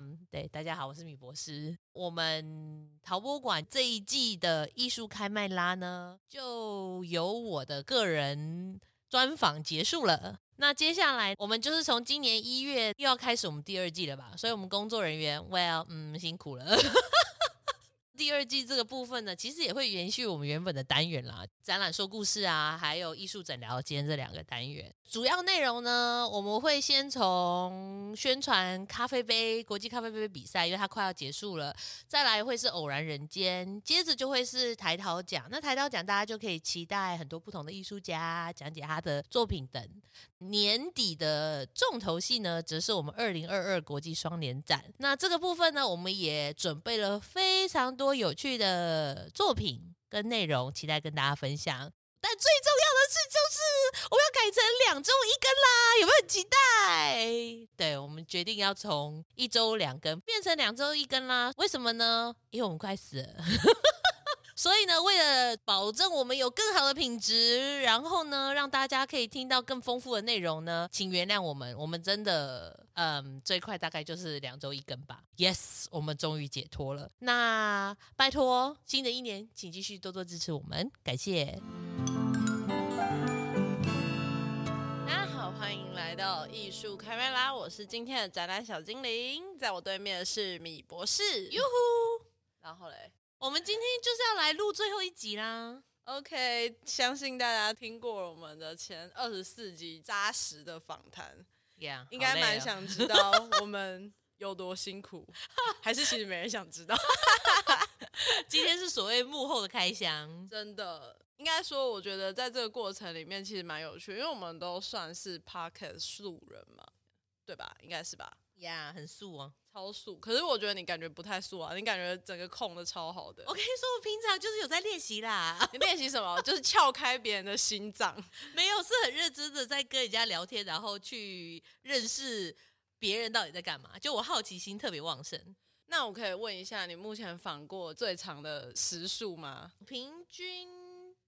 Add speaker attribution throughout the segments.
Speaker 1: 嗯，对，大家好，我是米博士。我们陶博馆这一季的艺术开麦拉呢，就由我的个人专访结束了。那接下来我们就是从今年一月又要开始我们第二季了吧？所以我们工作人员，well，嗯，辛苦了。第二季这个部分呢，其实也会延续我们原本的单元啦，展览说故事啊，还有艺术诊疗间这两个单元。主要内容呢，我们会先从宣传咖啡杯国际咖啡杯比赛，因为它快要结束了，再来会是偶然人间，接着就会是台陶奖。那台陶奖大家就可以期待很多不同的艺术家讲解他的作品等。年底的重头戏呢，则是我们二零二二国际双年展。那这个部分呢，我们也准备了非常多有趣的作品跟内容，期待跟大家分享。但最重要的是，就是我们要改成两周一更啦，有没有很期待？对，我们决定要从一周两更变成两周一更啦。为什么呢？因为我们快死了。所以呢，为了保证我们有更好的品质，然后呢，让大家可以听到更丰富的内容呢，请原谅我们，我们真的，嗯，最快大概就是两周一更吧。Yes，我们终于解脱了。那拜托，新的一年请继续多多支持我们，感谢。大家好，欢迎来到艺术开麦拉，我是今天的展览小精灵，在我对面的是米博士，哟呼，然后嘞。我们今天就是要来录最后一集啦。
Speaker 2: OK，相信大家听过我们的前二十四集扎实的访谈
Speaker 1: ，Yeah,
Speaker 2: 应该蛮想知道 我们有多辛苦，还是其实没人想知道？
Speaker 1: 今天是所谓幕后的开箱，
Speaker 2: 真的应该说，我觉得在这个过程里面其实蛮有趣，因为我们都算是 Pocket 素人嘛，对吧？应该是吧？
Speaker 1: 呀，yeah, 很素啊，
Speaker 2: 超素。可是我觉得你感觉不太素啊，你感觉整个控的超好的。
Speaker 1: 我跟你说，我平常就是有在练习啦。
Speaker 2: 你练习什么？就是撬开别人的心脏。
Speaker 1: 没有，是很认真的在跟人家聊天，然后去认识别人到底在干嘛。就我好奇心特别旺盛。
Speaker 2: 那我可以问一下，你目前访过最长的时数吗？
Speaker 1: 平均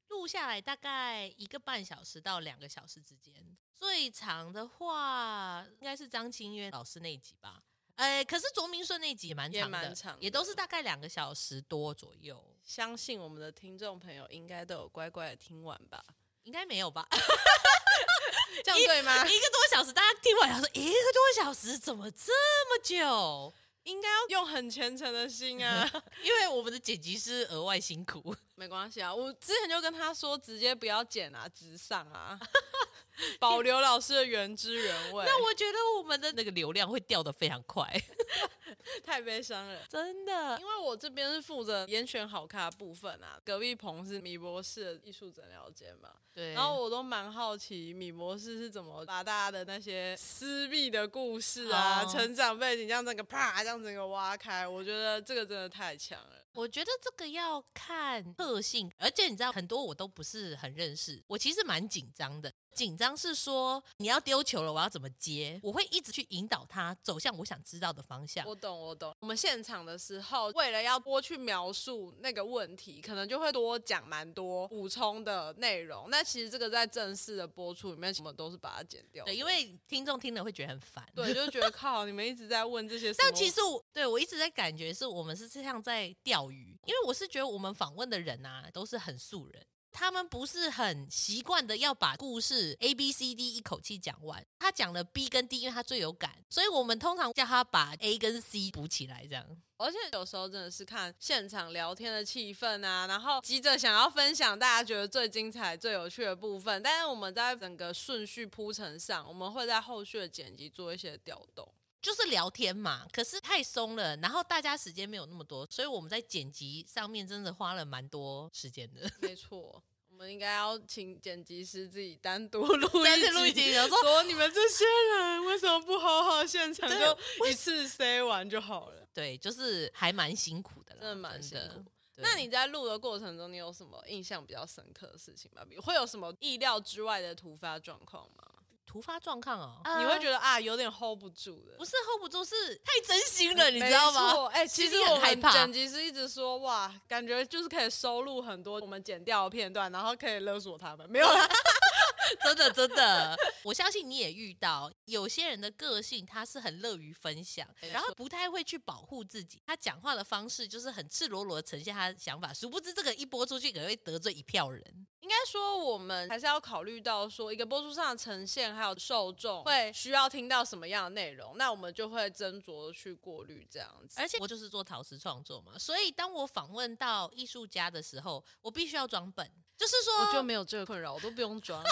Speaker 1: 录下来大概一个半小时到两个小时之间。最长的话应该是张清渊老师那一集吧，哎，可是卓明顺那一集也蛮长的，也蛮长的，也都是大概两个小时多左右。
Speaker 2: 相信我们的听众朋友应该都有乖乖的听完吧？
Speaker 1: 应该没有吧？
Speaker 2: 这样对吗？
Speaker 1: 一,一个多小时，大家听完他说一个多小时怎么这么久？
Speaker 2: 应该要用很虔诚的心啊，
Speaker 1: 因为我们的剪辑师额外辛苦。
Speaker 2: 没关系啊，我之前就跟他说，直接不要剪啊，直上啊。保留老师的原汁原味。
Speaker 1: 那我觉得我们的那个流量会掉的非常快，
Speaker 2: 太悲伤了，
Speaker 1: 真的。
Speaker 2: 因为我这边是负责严选好咖的部分啊，隔壁棚是米博士的艺术诊疗间嘛。
Speaker 1: 对。
Speaker 2: 然后我都蛮好奇米博士是怎么把大家的那些私密的故事啊、oh. 成长背景这样整个啪这样整个挖开，我觉得这个真的太强了。
Speaker 1: 我觉得这个要看特性，而且你知道很多我都不是很认识，我其实蛮紧张的。紧张是说你要丢球了，我要怎么接？我会一直去引导他走向我想知道的方向。
Speaker 2: 我懂，我懂。我们现场的时候，为了要多去描述那个问题，可能就会多讲蛮多补充的内容。那其实这个在正式的播出里面，什么都是把它剪掉。
Speaker 1: 对，因为听众听了会觉得很烦。
Speaker 2: 对，就觉得 靠，你们一直在问这些。
Speaker 1: 但其实我对我一直在感觉是我们是像在钓鱼，因为我是觉得我们访问的人啊都是很素人。他们不是很习惯的要把故事 A B C D 一口气讲完，他讲了 B 跟 D，因为他最有感，所以我们通常叫他把 A 跟 C 补起来，这样。
Speaker 2: 而且有时候真的是看现场聊天的气氛啊，然后急着想要分享大家觉得最精彩、最有趣的部分，但是我们在整个顺序铺陈上，我们会在后续的剪辑做一些调动，
Speaker 1: 就是聊天嘛。可是太松了，然后大家时间没有那么多，所以我们在剪辑上面真的花了蛮多时间的。
Speaker 2: 没错。我们应该要请剪辑师自己单独录 一
Speaker 1: 录一集，说，
Speaker 2: 说你们这些人为什么不好好现场就一次塞完就好了？
Speaker 1: 对，就是还蛮辛苦的，
Speaker 2: 真的蛮辛苦。那你在录的过程中，你有什么印象比较深刻的事情吗？会有什么意料之外的突发状况吗？
Speaker 1: 突发状况哦，
Speaker 2: 你会觉得啊，有点 hold 不住的，
Speaker 1: 不是 hold 不住，是太真心了，你知道吗？
Speaker 2: 哎、欸，其实我很剪辑师一直说哇，感觉就是可以收录很多我们剪掉的片段，然后可以勒索他们，没有啦。
Speaker 1: 真的真的，我相信你也遇到有些人的个性，他是很乐于分享，然后不太会去保护自己。他讲话的方式就是很赤裸裸的呈现他的想法，殊不知这个一播出去可能会得罪一票人。
Speaker 2: 应该说，我们还是要考虑到说，一个播出上的呈现还有受众会需要听到什么样的内容，那我们就会斟酌去过滤这样子。
Speaker 1: 而且我就是做陶瓷创作嘛，所以当我访问到艺术家的时候，我必须要装本。就是说，
Speaker 2: 我就没有这个困扰，我都不用装。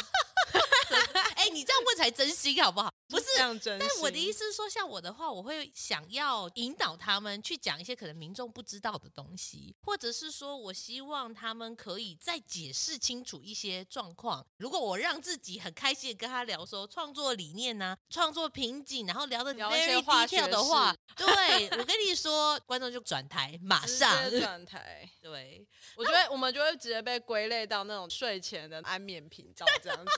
Speaker 1: 哎、欸，你这样问才真心好不好？不是
Speaker 2: 这样真。
Speaker 1: 但我的意思是说，像我的话，我会想要引导他们去讲一些可能民众不知道的东西，或者是说我希望他们可以再解释清楚一些状况。如果我让自己很开心的跟他聊说创作理念呐、啊、创作瓶颈，然后聊的 very detail 的话，对，我跟你说，观众就转台，马上
Speaker 2: 转台。
Speaker 1: 对，
Speaker 2: 我觉得我们就会直接被归类到那种睡前的安眠频道这样子，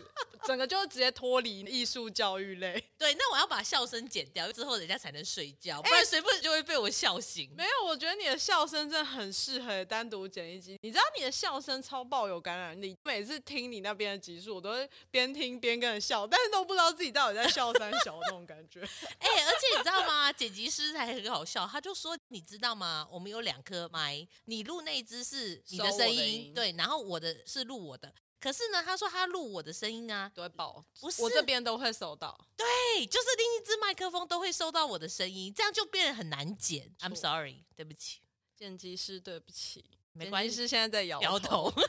Speaker 2: 整个就直接脱离艺术教育类。
Speaker 1: 对，那我要把笑声剪掉，之后人家才能睡觉，不然谁不就会被我笑醒。
Speaker 2: 没有，我觉得你的笑声真的很适合单独剪一集。你知道你的笑声超爆有感染力，每次听你那边的集数，我都会边听边跟着笑，但是都不知道自己到底在笑三小那种感觉。
Speaker 1: 哎、欸，而且你知道吗？剪辑师还很好笑，他就说：“你知道吗？我们有两颗麦，你录那一只是你的声，音，对，然后我的是录我的。可是呢，他说他录我的声音啊，
Speaker 2: 都会爆，
Speaker 1: 不是
Speaker 2: 我这边都会收到。
Speaker 1: 对，就是另一只麦克风都会收到我的声音，这样就变得很难剪。I'm sorry，对不起，
Speaker 2: 剪辑师，对不起，
Speaker 1: 没关系，
Speaker 2: 现在在摇
Speaker 1: 摇头。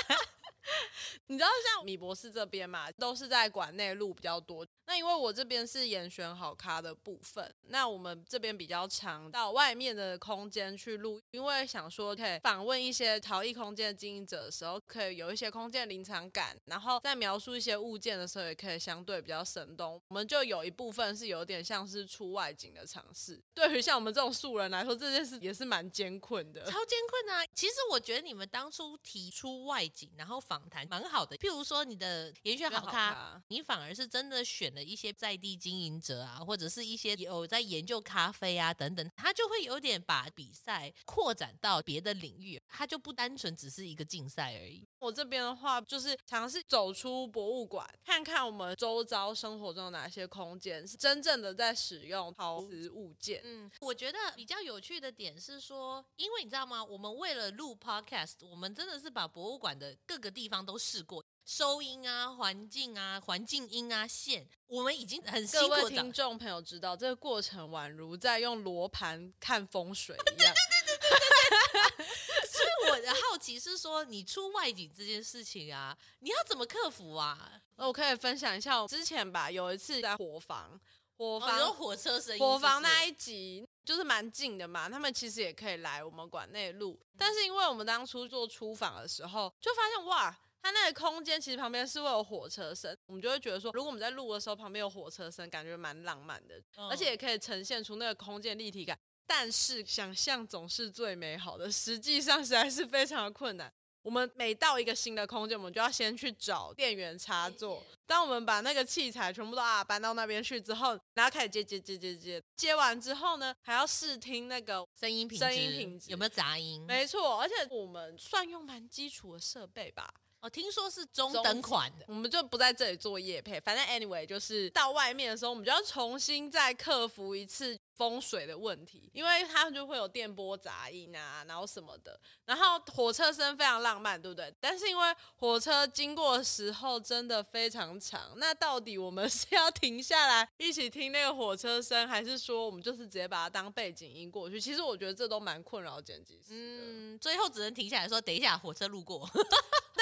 Speaker 2: 你知道像米博士这边嘛，都是在馆内录比较多。那因为我这边是严选好咖的部分，那我们这边比较常到外面的空间去录，因为想说可以访问一些陶艺空间的经营者的时候，可以有一些空间临场感，然后在描述一些物件的时候，也可以相对比较生动。我们就有一部分是有点像是出外景的尝试。对于像我们这种素人来说，这件事也是蛮艰困的，
Speaker 1: 超艰困啊！其实我觉得你们当初提出外景，然后访谈蛮好的。譬如说你的研学好咖，你反而是真的选了。一些在地经营者啊，或者是一些有在研究咖啡啊等等，他就会有点把比赛扩展到别的领域，他就不单纯只是一个竞赛而已。
Speaker 2: 我这边的话，就是尝试走出博物馆，看看我们周遭生活中有哪些空间是真正的在使用陶瓷物件。
Speaker 1: 嗯，我觉得比较有趣的点是说，因为你知道吗？我们为了录 podcast，我们真的是把博物馆的各个地方都试过。收音啊，环境啊，环境音啊，线，我们已经很辛苦。
Speaker 2: 各位听众朋友知道，这个过程宛如在用罗盘看风水一样。对对
Speaker 1: 对对对对。所以我的好奇是说，你出外景这件事情啊，你要怎么克服啊？
Speaker 2: 我可以分享一下，我之前吧，有一次在火房，火房、
Speaker 1: 哦、火车声音，
Speaker 2: 火房那一集就是蛮近的嘛，他们其实也可以来我们馆内录，但是因为我们当初做出访的时候，就发现哇。它那个空间其实旁边是会有火车声，我们就会觉得说，如果我们在录的时候旁边有火车声，感觉蛮浪漫的，嗯，而且也可以呈现出那个空间立体感。但是想象总是最美好的，实际上实在是非常的困难。我们每到一个新的空间，我们就要先去找电源插座。当我们把那个器材全部都啊搬到那边去之后，然后开始接接接接接，接完之后呢，还要试听那个
Speaker 1: 声音品质，
Speaker 2: 声音品质
Speaker 1: 有没有杂音？
Speaker 2: 没错，而且我们算用蛮基础的设备吧。
Speaker 1: 哦，听说是中等款的，
Speaker 2: 我们就不在这里做业配。反正 anyway，就是到外面的时候，我们就要重新再克服一次风水的问题，因为它就会有电波杂音啊，然后什么的。然后火车声非常浪漫，对不对？但是因为火车经过的时候真的非常长，那到底我们 是要停下来一起听那个火车声，还是说我们就是直接把它当背景音过去？其实我觉得这都蛮困扰剪辑师的。
Speaker 1: 嗯，最后只能停下来说，等一下火车路过。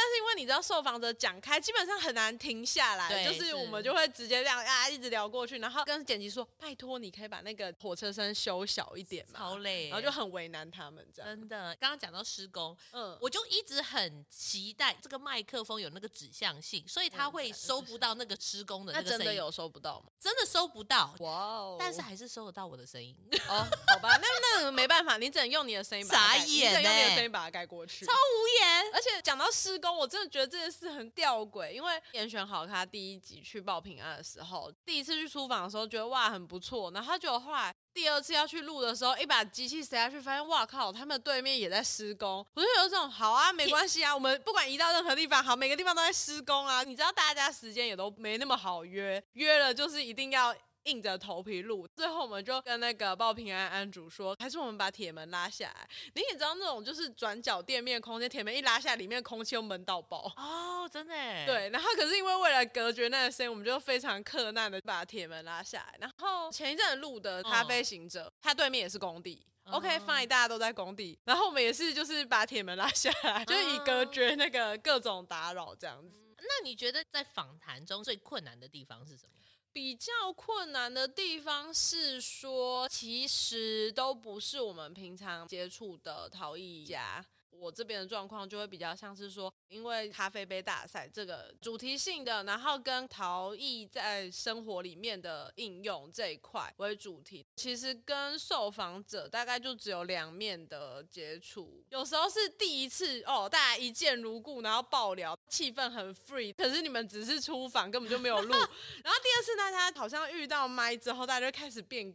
Speaker 2: 但是因为你知道，受访者讲开，基本上很难停下来，就是我们就会直接这样啊，一直聊过去，然后跟剪辑说：“拜托，你可以把那个火车声修小一点嘛。”超累，然后就很为难他们这样。
Speaker 1: 真的，刚刚讲到施工，嗯，我就一直很期待这个麦克风有那个指向性，所以他会收不到那个施工的那个声音。
Speaker 2: 那真的有收不到吗？
Speaker 1: 真的收不到，
Speaker 2: 哇哦！
Speaker 1: 但是还是收得到我的声音。
Speaker 2: 哦，好吧，那那没办法，你只能用你的声音把它盖，傻眼欸，你只能用你的声音把它盖过去，
Speaker 1: 超无言。
Speaker 2: 而且讲到施工，我真真的觉得这件事很吊诡，因为严选好他第一集去报平安的时候，第一次去出访的时候，觉得哇很不错，然后就后来。第二次要去录的时候，一把机器塞下去，发现哇靠，他们对面也在施工。我就有这种好啊，没关系啊，我们不管移到任何地方，好，每个地方都在施工啊。你知道大家时间也都没那么好约，约了就是一定要。硬着头皮录，最后我们就跟那个报平安安主说，还是我们把铁门拉下来。你也知道那种就是转角店面空间，铁门一拉下来，里面空气又闷到爆。
Speaker 1: 哦，真的。
Speaker 2: 对，然后可是因为为了隔绝那个声音，我们就非常克难的把铁门拉下来。然后前一阵录的咖啡行者，他、哦、对面也是工地。OK，fine，、嗯、大家都在工地，然后我们也是就是把铁门拉下来，就是以隔绝那个各种打扰这样子。
Speaker 1: 嗯、那你觉得在访谈中最困难的地方是什么？
Speaker 2: 比较困难的地方是说，其实都不是我们平常接触的陶艺家。我这边的状况就会比较像是说因为咖啡杯大赛这个主题性的然后跟陶艺在生活里面的应用这一块为主题。其实跟受访者大概就只有两面的接触有时候是第一次哦大家一见如故然后爆聊气氛很 free 可是你们只是出访根本就没有录。然后第二次大家好像遇到麦之后大家就开始变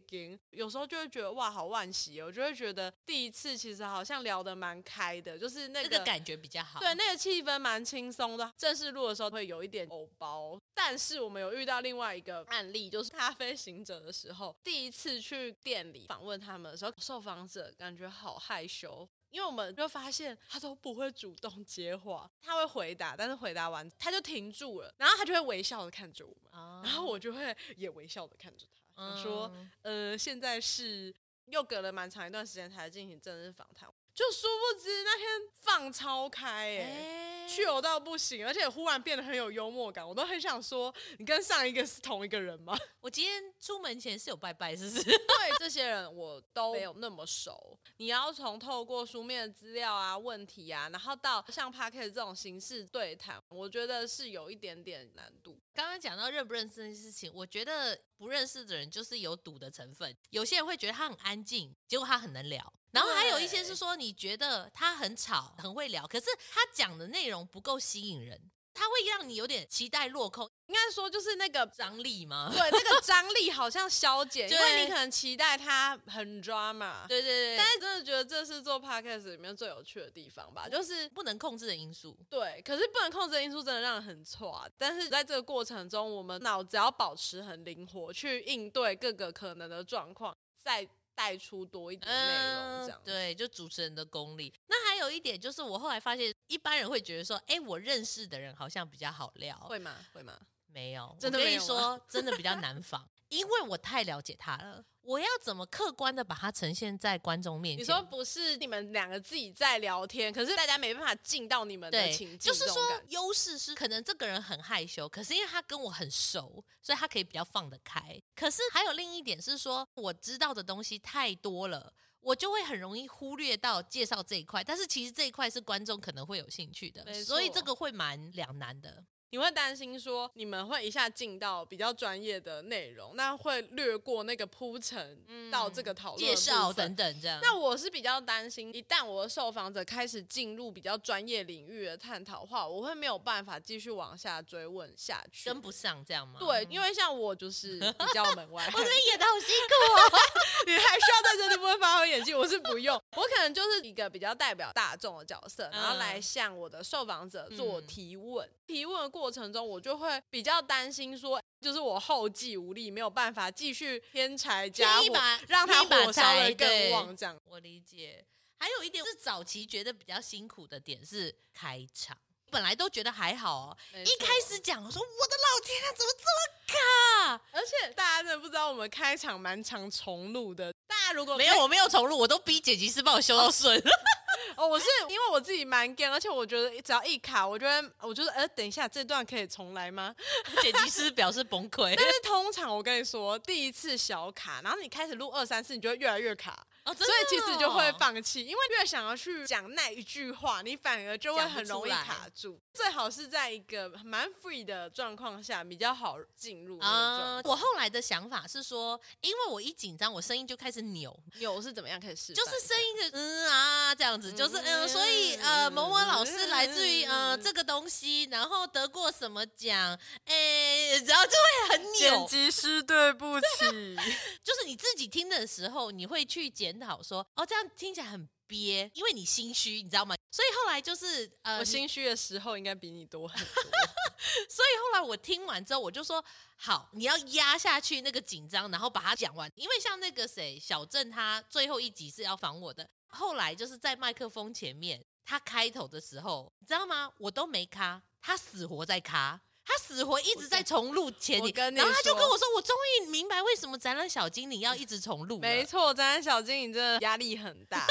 Speaker 2: 有时候就会觉得哇好惋惜哦就会觉得第一次其实好像聊得蛮开的就是那个、
Speaker 1: 这个感觉比较好，
Speaker 2: 对，那个气氛蛮轻松的。正式录的时候会有一点偶包，但是我们有遇到另外一个案例，就是咖啡行者的时候，第一次去店里访问他们的时候，受访者感觉好害羞，因为我们就发现他都不会主动接话，他会回答，但是回答完他就停住了，然后他就会微笑的看着我们，然后我就会也微笑的看着他，说，呃，现在是又隔了蛮长一段时间才进行正式访谈。就殊不知那天放超开哎，去油到不行，而且忽然变得很有幽默感，我都很想说，你跟上一个是同一个人吗？
Speaker 1: 我今天出门前是有拜拜，是不是？
Speaker 2: 对，这些人我都没有那么熟。你要从透过书面资料啊、问题啊，然后到像 Podcast 这种形式对谈，我觉得是有一点点难度。
Speaker 1: 刚刚讲到认不认识这件事情，我觉得不认识的人就是有赌的成分。有些人会觉得他很安静，结果他很能聊。然后还有一些是说，你觉得他很吵，很会聊，可是他讲的内容不够吸引人，他会让你有点期待落空。
Speaker 2: 应该说就是那个
Speaker 1: 张力吗？
Speaker 2: 对，那个张力好像消减，因为你可能期待他很 drama。
Speaker 1: 对对对。
Speaker 2: 但是真的觉得这是做 podcast 里面最有趣的地方吧，就是
Speaker 1: 不能控制的因素。
Speaker 2: 对，可是不能控制的因素真的让人很挫。但是在这个过程中，我们脑子要保持很灵活，去应对各个可能的状况，在。带出多一点内容，这样、嗯、
Speaker 1: 对，就主持人的功力。那还有一点就是，我后来发现，一般人会觉得说，哎，我认识的人好像比较好聊，
Speaker 2: 会吗？会吗？
Speaker 1: 没有，真的没有。我跟你说，真的比较难 访，因为我太了解他了。我要怎么客观的把它呈现在观众面前？
Speaker 2: 你说不是你们两个自己在聊天，可是大家没办法进到你们的情境。
Speaker 1: 就是说，优势是可能这个人很害羞，可是因为他跟我很熟，所以他可以比较放得开。可是还有另一点是说，我知道的东西太多了，我就会很容易忽略到介绍这一块。但是其实这一块是观众可能会有兴趣的，所以这个会蛮两难的。
Speaker 2: 你会担心说你们会一下进到比较专业的内容，那会略过那个铺陈到这个讨论、
Speaker 1: 介绍等等这样。
Speaker 2: 那我是比较担心，一旦我的受访者开始进入比较专业领域的探讨话，我会没有办法继续往下追问下去，
Speaker 1: 跟不上这样吗？
Speaker 2: 对，因为像我就是比较门外，
Speaker 1: 我这边演的好辛苦哦，
Speaker 2: 你还需要在这里部分发挥演技，我是不用，我可能就是一个比较代表大众的角色，然后来向我的受访者做提问，嗯、提问过。过程中，我就会比较担心，说就是我后继无力，没有办法继续添柴加火，让他火烧的更旺。这样
Speaker 1: 我理解。还有一点是早期觉得比较辛苦的点是开场，本来都觉得还好哦，一开始讲我说我的老天啊，怎么这么卡？
Speaker 2: 而且大家真的不知道，我们开场蛮常重录的。大家如果
Speaker 1: 没有，我没有重录，我都逼剪辑师帮我修到顺。
Speaker 2: 哦，哦我是因为我自己蛮 gay 而且我觉得只要一卡我觉得我觉得呃等一下这段可以重来吗？
Speaker 1: 剪辑师表示崩溃
Speaker 2: 但是通常我跟你说第一次小卡然后你开始录二三四你就会越来越卡。
Speaker 1: 哦，
Speaker 2: 所以其实就会放弃，因为越想要去讲那一句话，你反而就会很容易卡住。最好是在一个蛮 free 的状况下比较好进入啊、
Speaker 1: 呃。我后来的想法是说，因为我一紧张，我声音就开始扭，
Speaker 2: 扭是怎么样开始？
Speaker 1: 就是声音的嗯啊这样子，就是嗯、呃，所以呃，某某老师来自于呃这个东西，然后得过什么奖，哎，然后就会很扭。
Speaker 2: 剪辑师，对不起，
Speaker 1: 就是你自己听的时候，你会去检讨说，哦，这样听起来很。憋，因为你心虚，你知道吗？所以后来就是，呃，
Speaker 2: 我心虚的时候应该比你多很多。
Speaker 1: 所以后来我听完之后，我就说，好，你要压下去那个紧张，然后把它讲完。因为像那个谁，小郑他最后一集是要访我的，后来就是在麦克风前面，他开头的时候，你知道吗？我都没卡，他死活在卡。他死活一直在重录前你，然后他就跟我说：“我终于明白为什么展览小精灵要一直重录。”
Speaker 2: 没错，展览小精灵真的压力很大。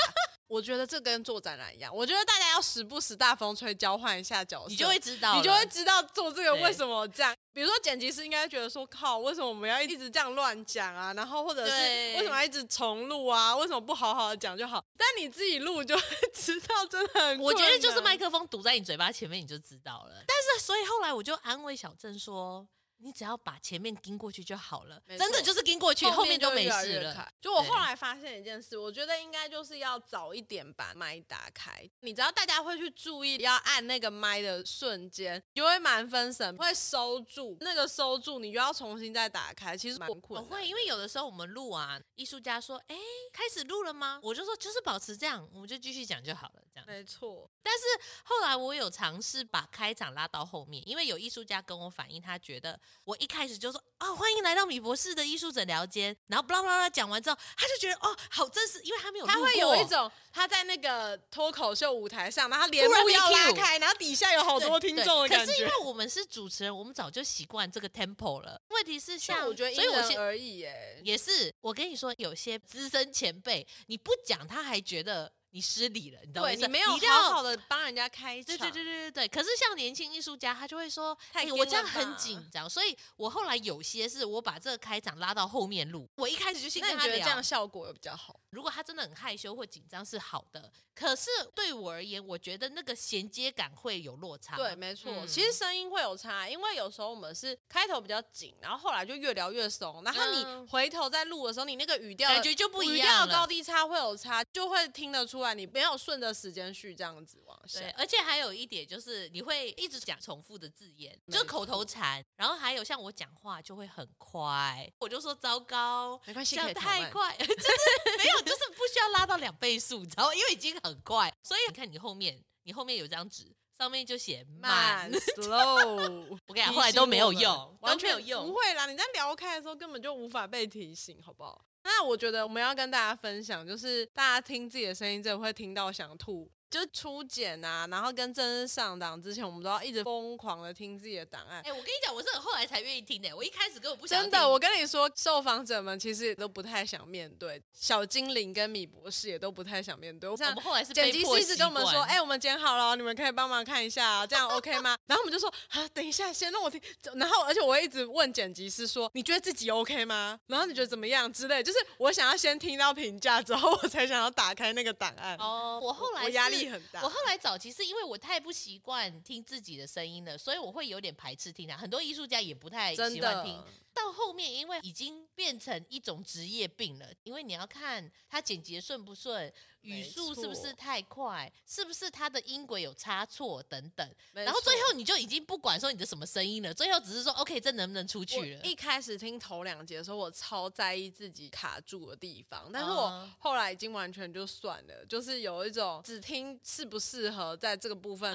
Speaker 2: 我觉得这跟做展览一样，我觉得大家要时不时大风吹，交换一下角色，
Speaker 1: 你就会知道，
Speaker 2: 你就会知道做这个为什么这样。比如说剪辑师应该觉得说，靠，为什么我们要一直这样乱讲啊？然后或者是为什么要一直重录啊？为什么不好好的讲就好？但你自己录就会 知道，真的很。
Speaker 1: 我觉得就是麦克风堵在你嘴巴前面，你就知道了。但是所以后来我就安慰小郑说。你只要把前面盯过去就好了，真的就是盯过去，后面就没事了。
Speaker 2: 就我后来发现一件事，我觉得应该就是要早一点把麦打开。你知道大家会去注意要按那个麦的瞬间，就会蛮分神，会收住。那个收住，你就要重新再打开，其实蛮困难。
Speaker 1: 我会，因为有的时候我们录啊，艺术家说：“哎，开始录了吗？”我就说：“就是保持这样，我们就继续讲就好了。”这样
Speaker 2: 没错。
Speaker 1: 但是后来我有尝试把开场拉到后面，因为有艺术家跟我反映，他觉得。我一开始就说啊、哦，欢迎来到米博士的艺术诊疗间，然后巴拉巴拉讲完之后，他就觉得哦，好真实，因为他没有，
Speaker 2: 他会有一种他在那个脱口秀舞台上，然后帘幕要拉开，然后底下有好多听众的感觉。
Speaker 1: 可是因为我们是主持人，我们早就习惯这个 tempo 了。问题是像，
Speaker 2: 我觉得因人而异耶，
Speaker 1: 也是。我跟你说，有些资深前辈，你不讲他还觉得。你失礼了，你知道吗？
Speaker 2: 对，你没有好好的帮人家开场。
Speaker 1: 对对对对对。可是像年轻艺术家，他就会说：“哎，我这样很紧张。”所以，我后来有些是我把这个开场拉到后面录。我一开始就先跟他聊，
Speaker 2: 这样效果也比较好。
Speaker 1: 如果他真的很害羞或紧张是好的，可是对我而言，我觉得那个衔接感会有落差。
Speaker 2: 对，没错，嗯、其实声音会有差，因为有时候我们是开头比较紧，然后后来就越聊越松，然后你回头再录的时候，你那个语调
Speaker 1: 感觉就不一样，
Speaker 2: 语调高低差会有差，就会听得出来你没有顺着时间序这样子往下。
Speaker 1: 对，而且还有一点就是你会一直讲重复的字眼，就是口头禅，然后还有像我讲话就会很快，我就说糟糕，
Speaker 2: 没关系，
Speaker 1: 讲太快，就是没有。就是不需要拉到两倍速，你知道吗？因为已经很快，所以你看你后面，你后面有张纸，上面就写慢 slow。我跟你讲，后来都没有用，完全没有用。
Speaker 2: 不会啦，你在聊开的时候根本就无法被提醒，好不好？那我觉得我们要跟大家分享，就是大家听自己的声音，真的会听到想吐。就是初检啊，然后跟正式上档之前，我们都要一直疯狂的听自己的档案。
Speaker 1: 哎、欸，我跟你讲，我是很后来才愿意听的。我一开始根本不想听。
Speaker 2: 真的，我跟你说，受访者们其实也都不太想面对，小精灵跟米博士也都不太想面对。我
Speaker 1: 们后来是
Speaker 2: 剪辑师一直跟我们说，哎、欸，我们剪好了，你们可以帮忙看一下，这样 OK 吗？然后我们就说，啊，等一下，先让我听。然后，而且我一直问剪辑师说，你觉得自己 OK 吗？然后你觉得怎么样之类，就是我想要先听到评价之后，我才想要打开那个档案。
Speaker 1: 哦，我后来
Speaker 2: 我压力很大，
Speaker 1: 我后来。早期是因为我太不习惯听自己的声音了，所以我会有点排斥听它。很多艺术家也不太喜欢听。到后面，因为已经变成一种职业病了，因为你要看他剪辑顺不顺，语速是不是太快，是不是他的音轨有差错等等。然后最后你就已经不管说你的什么声音了，最后只是说 OK，这能不能出去了？
Speaker 2: 一开始听头两节的时候，我超在意自己卡住的地方，但是我后来已经完全就算了，就是有一种只听适不适合在这个部分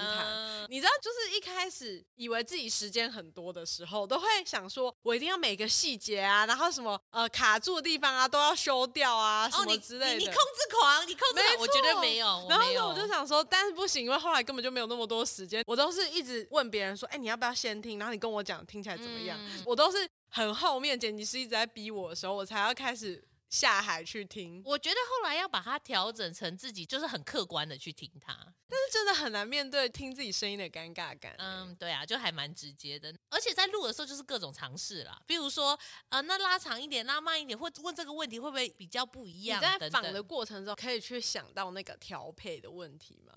Speaker 2: 你知道，就是一开始以为自己时间很多的时候，都会想说我一定要每个细节啊，然后什么呃卡住的地方啊，都要修掉啊，什么之类的。哦、你，
Speaker 1: 控制狂，你控制狂，我觉得没有。
Speaker 2: 然后呢，我就想说，但是不行，因为后来根本就没有那么多时间。我都是一直问别人说，哎，你要不要先听？然后你跟我讲听起来怎么样？嗯、我都是很后面剪辑师一直在逼我的时候，我才要开始下海去听。
Speaker 1: 我觉得后来要把它调整成自己就是很客观的去听它，
Speaker 2: 但是真的很难面对听自己声音的尴尬感。
Speaker 1: 嗯，对啊，就还蛮直接的。而且在录的时候就是各种尝试啦，比如说呃，那拉长一点，拉慢一点，或问这个问题会不会比较不一样？
Speaker 2: 你在访的过程中可以去想到那个调配的问题吗？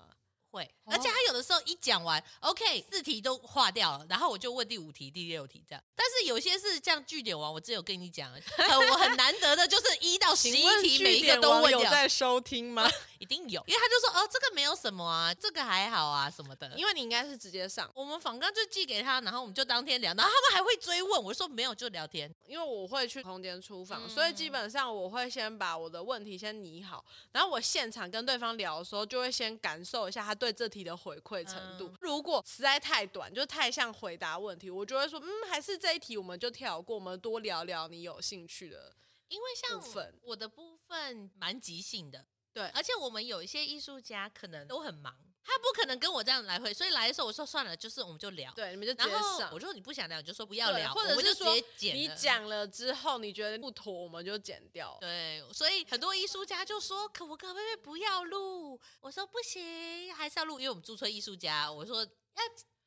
Speaker 1: 会，而且他有的时候一讲完，OK，四题都划掉了，然后我就问第五题、第六题这样。但是有些是这样据点王，我只有跟你讲，我很难得的就是一到十一题每一个都问掉。
Speaker 2: 有在收听吗？
Speaker 1: 一定有，因为他就说哦，这个没有什么啊，这个还好啊什么的。
Speaker 2: 因为你应该是直接上，
Speaker 1: 我们访纲就寄给他，然后我们就当天聊，然后他们还会追问，我就说没有就聊天。
Speaker 2: 因为我会去空间出访，嗯、所以基本上我会先把我的问题先拟好，然后我现场跟对方聊的时候，就会先感受一下他对这题的回。馈程度，如果实在太短，就太像回答问题，我就会说，嗯，还是这一题我们就跳过，我们多聊聊你有兴趣的。
Speaker 1: 因为像我的部分蛮即兴的，
Speaker 2: 对，
Speaker 1: 而且我们有一些艺术家可能都很忙。他不可能跟我这样来回，所以来的时候我说算了，就是我们就聊。
Speaker 2: 对，你们就直接上。
Speaker 1: 我说你不想聊，你就说不要聊，
Speaker 2: 或者是说
Speaker 1: 你
Speaker 2: 讲了之后你觉得不妥，我们就剪掉。
Speaker 1: 对，所以很多艺术家就说可不可不可以不要录？我说不行，还是要录，因为我们驻村艺术家，我说要。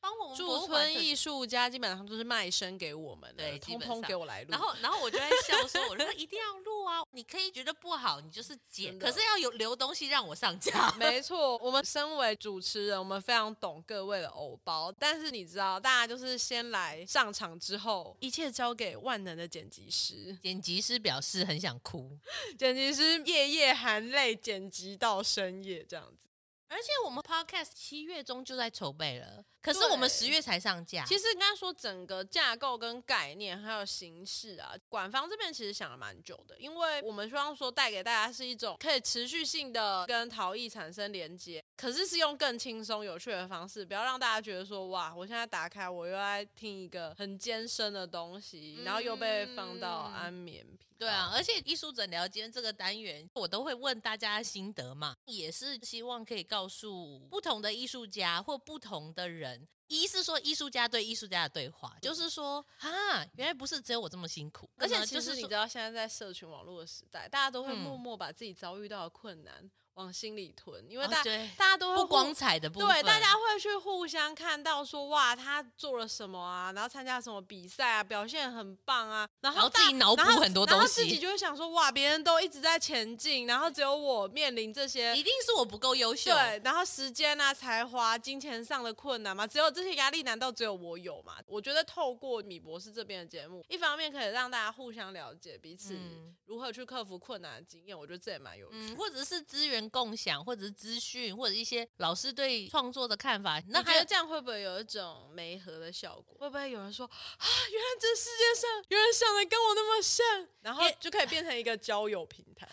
Speaker 1: 帮我们
Speaker 2: 驻村艺术家基本上都是卖身给我们的，对，通通给我来录。
Speaker 1: 然后，然后我就在笑说：“我说一定要录啊！你可以觉得不好，你就是剪，可是要有留东西让我上架。”
Speaker 2: 没错，我们身为主持人，我们非常懂各位的偶包。但是你知道，大家就是先来上场之后，一切交给万能的剪辑师。
Speaker 1: 剪辑师表示很想哭，
Speaker 2: 剪辑师夜夜含泪剪辑到深夜这样子。
Speaker 1: 而且我们 podcast 七月中就在筹备了，可是我们十月才上架。
Speaker 2: 其实应该说整个架构跟概念还有形式啊，馆方这边其实想了蛮久的，因为我们希望说带给大家是一种可以持续性的跟陶艺产生连接，可是是用更轻松有趣的方式，不要让大家觉得说哇，我现在打开我又在听一个很艰深的东西，然后又被放到安眠品。
Speaker 1: 对啊，而且艺术诊疗间这个单元，我都会问大家心得嘛，也是希望可以告诉不同的艺术家或不同的人，一是说艺术家对艺术家的对话，就是说啊，原来不是只有我这么辛苦，
Speaker 2: 而且就是你知道现在在社群网络的时代，大家都会默默把自己遭遇到的困难。嗯往心里吞，因为大、哦、大家都会
Speaker 1: 不光彩的部分，
Speaker 2: 对，大家会去互相看到说哇，他做了什么啊，然后参加什么比赛啊，表现很棒啊，然
Speaker 1: 后，自己脑补很多东西，
Speaker 2: 然后自己就会想说哇，别人都一直在前进，然后只有我面临这些，
Speaker 1: 一定是我不够优秀，
Speaker 2: 对，然后时间啊、才华、金钱上的困难嘛，只有这些压力，难道只有我有吗？我觉得透过米博士这边的节目，一方面可以让大家互相了解彼此如何去克服困难的经验，我觉得这也蛮有趣，
Speaker 1: 嗯，或者是资源共享，或者是资讯或者一些老师对创作的看法，
Speaker 2: 那还有这样会不会有一种媒合的效果？会不会有人说啊，原来这世界上有人想的跟我那么像，然后就可以变成一个交友平台？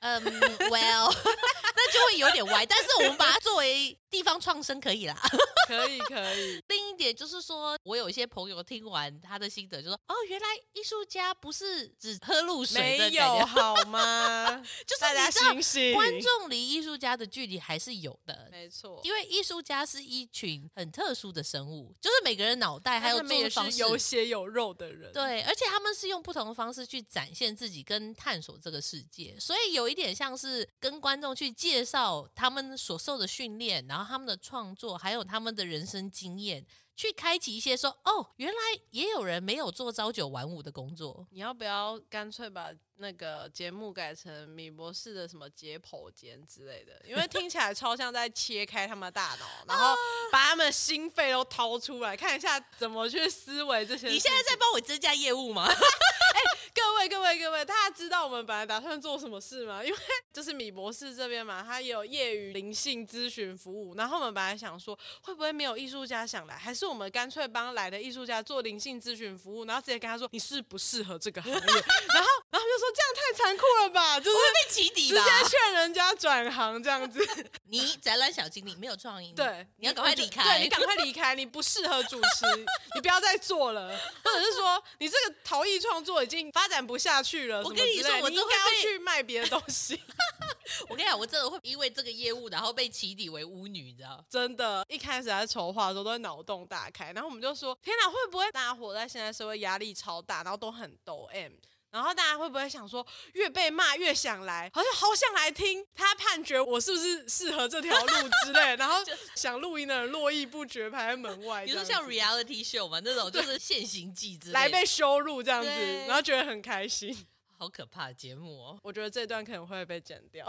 Speaker 1: 嗯，Well，那就会有点歪，但是我们把它作为。地方创生可以啦，
Speaker 2: 可以可以。
Speaker 1: 另一点就是说，我有一些朋友听完他的心得，就说：“哦，原来艺术家不是只喝露水的，
Speaker 2: 没有 好吗？
Speaker 1: 就是大家醒醒，观众离艺术家的距离还是有的，
Speaker 2: 没错。
Speaker 1: 因为艺术家是一群很特殊的生物，就是每个人脑袋还有做的方式
Speaker 2: 有血有肉的人，
Speaker 1: 对，而且他们是用不同的方式去展现自己跟探索这个世界，所以有一点像是跟观众去介绍他们所受的训练，然后。他们的创作，还有他们的人生经验，去开启一些说哦，原来也有人没有做朝九晚五的工作。
Speaker 2: 你要不要干脆把那个节目改成米博士的什么解剖间之类的？因为听起来超像在切开他们的大脑，然后把他们心肺都掏出来，看一下怎么去思维这些。
Speaker 1: 你现在在帮我增加业务吗？
Speaker 2: 各位各位各位，大家知道我们本来打算做什么事吗？因为 就是米博士这边嘛，他也有业余灵性咨询服务。然后我们本来想说，会不会没有艺术家想来，还是我们干脆帮来的艺术家做灵性咨询服务，然后直接跟他说，你适不适合这个行业？然后然后就说这样太残酷了吧，就是
Speaker 1: 被起底了，
Speaker 2: 直接劝人家转行这样子。
Speaker 1: 你展览小经理没有创意，
Speaker 2: 对，
Speaker 1: 你要赶快离开，
Speaker 2: 对，你赶快离开，你不适合主持，你不要再做了，或者是说你这个陶艺创作已经发。发展不下去了，
Speaker 1: 我跟你说，我
Speaker 2: 应该要去卖别的东西。
Speaker 1: 我跟你讲，我真的会因为这个业务，然后被起底为巫女，你知道？
Speaker 2: 真的，一开始在筹划的时候都会脑洞大开，然后我们就说：天哪，会不会大家活在现在社会压力超大，然后都很抖 M？然后大家会不会想说，越被骂越想来，好像好想来听他判决我是不是适合这条路之类，然后想录音的人络绎不绝排在门外。
Speaker 1: 比如说像 reality show 嘛，那种就是现行记之类
Speaker 2: 来被羞辱这样子，然后觉得很开心。
Speaker 1: 好可怕的节目哦！
Speaker 2: 我觉得这段可能会被剪掉，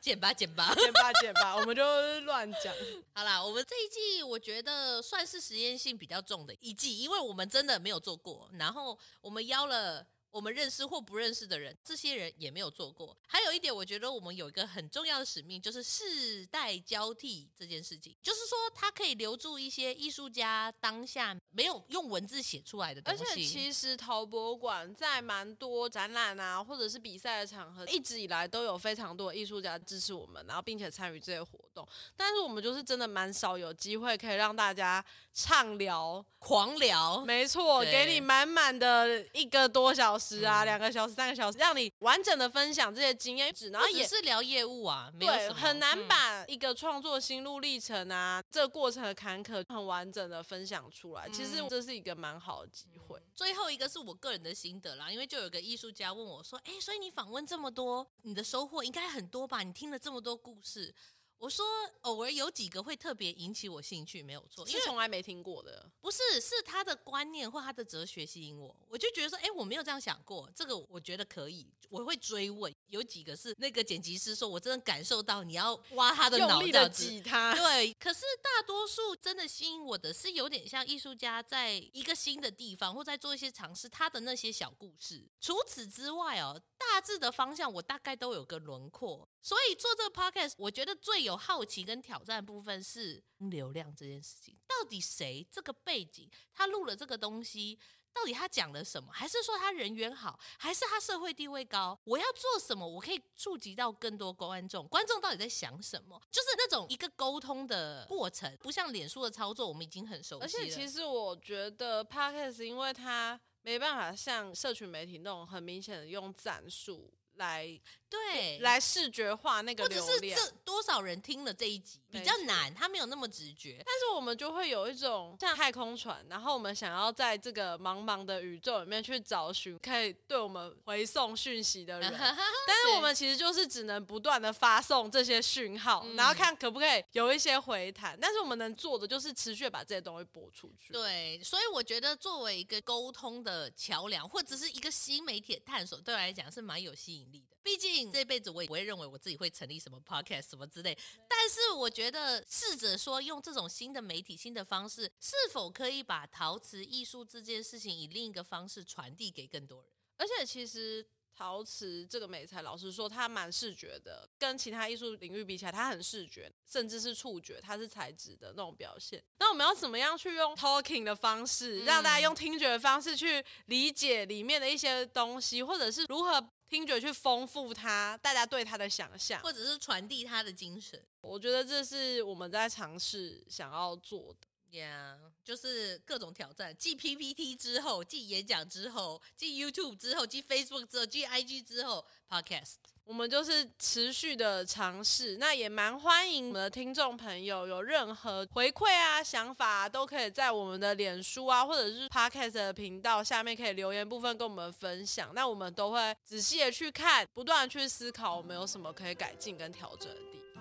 Speaker 1: 剪吧剪吧
Speaker 2: 剪吧剪吧，我们就乱讲。
Speaker 1: 好啦，我们这一季我觉得算是实验性比较重的一季，因为我们真的没有做过，然后我们邀了。我们认识或不认识的人，这些人也没有做过。还有一点，我觉得我们有一个很重要的使命，就是世代交替这件事情。就是说，它可以留住一些艺术家当下没有用文字写出来的东西。
Speaker 2: 而且，其实陶博馆在蛮多展览啊，或者是比赛的场合，一直以来都有非常多艺术家支持我们，然后并且参与这些活动。但是，我们就是真的蛮少有机会可以让大家畅聊、
Speaker 1: 狂聊。
Speaker 2: 没错，给你满满的一个多小时。时啊，两个小时、三个小时，让你完整的分享这些经验只，然后也
Speaker 1: 是聊业务啊，
Speaker 2: 对，没有很难把一个创作心路历程啊，嗯、这个过程的坎坷很完整的分享出来。其实这是一个蛮好的机会。
Speaker 1: 最后一个是我个人的心得啦，因为就有个艺术家问我说：“哎，所以你访问这么多，你的收获应该很多吧？你听了这么多故事。”我说，偶尔有几个会特别引起我兴趣，没有错，
Speaker 2: 因为从来没听过的。
Speaker 1: 不是，是他的观念或他的哲学吸引我，我就觉得说，哎，我没有这样想过，这个我觉得可以，我会追问。有几个是那个剪辑师说，我真的感受到你要挖他的脑，
Speaker 2: 用力的挤他。
Speaker 1: 对，可是大多数真的吸引我的是有点像艺术家在一个新的地方或在做一些尝试，他的那些小故事。除此之外哦，大致的方向我大概都有个轮廓。所以做这个 podcast，我觉得最有好奇跟挑战的部分是流量这件事情。到底谁这个背景，他录了这个东西，到底他讲了什么？还是说他人缘好？还是他社会地位高？我要做什么？我可以触及到更多观众？观众到底在想什么？就是那种一个沟通的过程，不像脸书的操作，我们已经很熟悉了。
Speaker 2: 而且其实我觉得 podcast，因为它没办法像社群媒体那种很明显的用战术来。
Speaker 1: 对，
Speaker 2: 来视觉化那个流量，或者是
Speaker 1: 这多少人听了这一集比较难，他没有那么直觉。
Speaker 2: 但是我们就会有一种像太空船，然后我们想要在这个茫茫的宇宙里面去找寻可以对我们回送讯息的人。但是我们其实就是只能不断的发送这些讯号，然后看可不可以有一些回弹。但是我们能做的就是持续把这些东西播出去。
Speaker 1: 对，所以我觉得作为一个沟通的桥梁，或者是一个新媒体的探索，对我来讲是蛮有吸引力的。毕竟这辈子我也不会认为我自己会成立什么 podcast 什么之类，但是我觉觉得试着说用这种新的媒体、新的方式，是否可以把陶瓷艺术这件事情以另一个方式传递给更多人？
Speaker 2: 而且其实陶瓷这个美材，老实说，它蛮视觉的，跟其他艺术领域比起来，它很视觉，甚至是触觉，它是材质的那种表现。那我们要怎么样去用 talking 的方式，让大家用听觉的方式去理解里面的一些东西，或者是如何？听觉去丰富它，大家对它的想象，
Speaker 1: 或者是传递它的精神，
Speaker 2: 我觉得这是我们在尝试想要做的。
Speaker 1: Yeah，就是各种挑战，继 PPT 之后，继演讲之后，继 YouTube 之后，继 Facebook 之后，继 IG 之后，Podcast。
Speaker 2: 我们就是持续的尝试，那也蛮欢迎我们的听众朋友有任何回馈啊、想法啊，都可以在我们的脸书啊，或者是 Podcast 的频道下面可以留言部分跟我们分享。那我们都会仔细的去看，不断的去思考我们有什么可以改进跟调整的地方。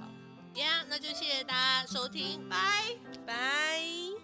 Speaker 1: 呀那就谢谢大家收听，拜拜。